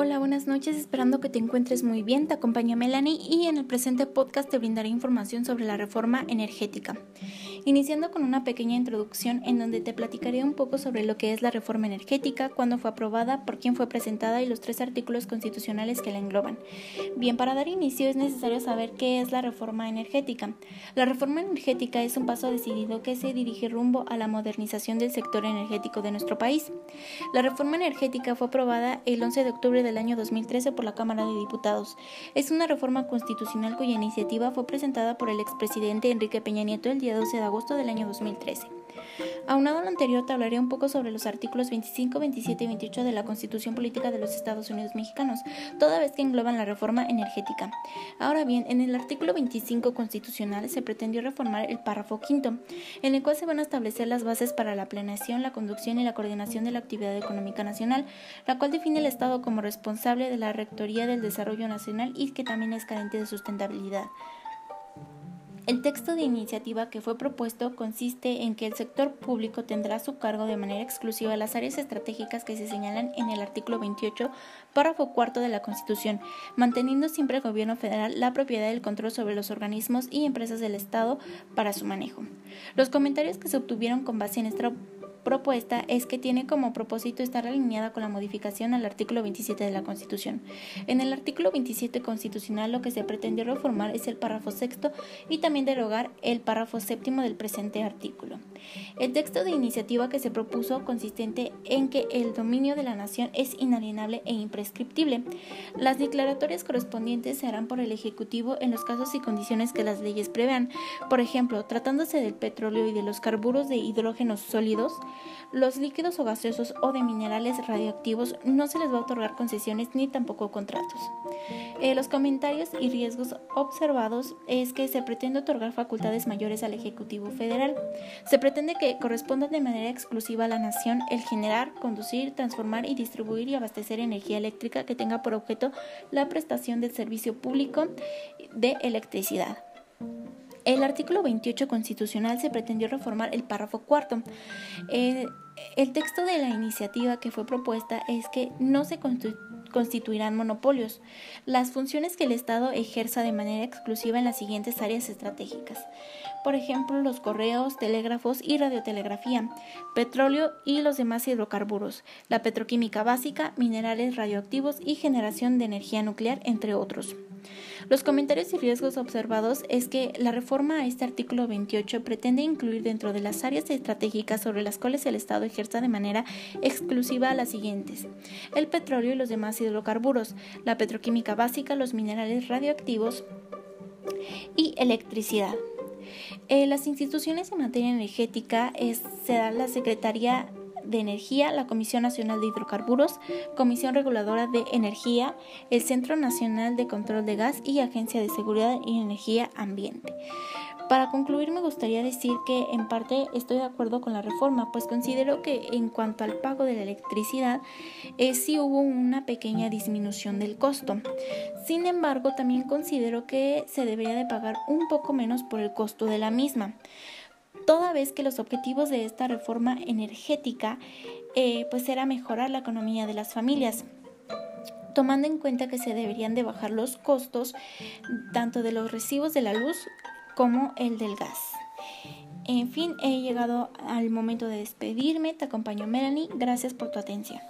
Hola, buenas noches, esperando que te encuentres muy bien. Te acompaña Melanie y en el presente podcast te brindaré información sobre la reforma energética. Iniciando con una pequeña introducción en donde te platicaré un poco sobre lo que es la reforma energética, cuándo fue aprobada, por quién fue presentada y los tres artículos constitucionales que la engloban. Bien, para dar inicio es necesario saber qué es la reforma energética. La reforma energética es un paso decidido que se dirige rumbo a la modernización del sector energético de nuestro país. La reforma energética fue aprobada el 11 de octubre del año 2013 por la Cámara de Diputados. Es una reforma constitucional cuya iniciativa fue presentada por el expresidente Enrique Peña Nieto el día 12 de agosto del año 2013. Aunado a lo anterior, te hablaré un poco sobre los artículos 25, 27 y 28 de la Constitución Política de los Estados Unidos Mexicanos, toda vez que engloban la reforma energética. Ahora bien, en el artículo 25 constitucional se pretendió reformar el párrafo quinto, en el cual se van a establecer las bases para la planeación, la conducción y la coordinación de la actividad económica nacional, la cual define el Estado como responsable de la Rectoría del Desarrollo Nacional y que también es carente de sustentabilidad. El texto de iniciativa que fue propuesto consiste en que el sector público tendrá a su cargo de manera exclusiva las áreas estratégicas que se señalan en el artículo 28, párrafo cuarto de la Constitución, manteniendo siempre el gobierno federal la propiedad del control sobre los organismos y empresas del Estado para su manejo. Los comentarios que se obtuvieron con base en esta propuesta es que tiene como propósito estar alineada con la modificación al artículo 27 de la Constitución. En el artículo 27 constitucional lo que se pretendió reformar es el párrafo sexto y también derogar el párrafo séptimo del presente artículo. El texto de iniciativa que se propuso consistente en que el dominio de la nación es inalienable e imprescriptible. Las declaratorias correspondientes se harán por el Ejecutivo en los casos y condiciones que las leyes prevean. Por ejemplo, tratándose del petróleo y de los carburos de hidrógenos sólidos, los líquidos o gaseosos o de minerales radioactivos no se les va a otorgar concesiones ni tampoco contratos. Eh, los comentarios y riesgos observados es que se pretende otorgar facultades mayores al Ejecutivo Federal. Se pretende que corresponda de manera exclusiva a la nación el generar, conducir, transformar y distribuir y abastecer energía eléctrica que tenga por objeto la prestación del servicio público de electricidad. El artículo 28 constitucional se pretendió reformar el párrafo cuarto. El texto de la iniciativa que fue propuesta es que no se constituirán monopolios, las funciones que el Estado ejerza de manera exclusiva en las siguientes áreas estratégicas. Por ejemplo, los correos, telégrafos y radiotelegrafía, petróleo y los demás hidrocarburos, la petroquímica básica, minerales radioactivos y generación de energía nuclear, entre otros. Los comentarios y riesgos observados es que la reforma a este artículo 28 pretende incluir dentro de las áreas estratégicas sobre las cuales el Estado ejerza de manera exclusiva las siguientes: el petróleo y los demás hidrocarburos, la petroquímica básica, los minerales radioactivos y electricidad. Eh, las instituciones en materia energética es, será la Secretaría de Energía, la Comisión Nacional de Hidrocarburos, Comisión Reguladora de Energía, el Centro Nacional de Control de Gas y Agencia de Seguridad y Energía Ambiente. Para concluir, me gustaría decir que en parte estoy de acuerdo con la reforma, pues considero que en cuanto al pago de la electricidad, eh, sí hubo una pequeña disminución del costo. Sin embargo, también considero que se debería de pagar un poco menos por el costo de la misma toda vez que los objetivos de esta reforma energética eh, pues era mejorar la economía de las familias tomando en cuenta que se deberían de bajar los costos tanto de los recibos de la luz como el del gas. En fin, he llegado al momento de despedirme. Te acompaño Melanie. Gracias por tu atención.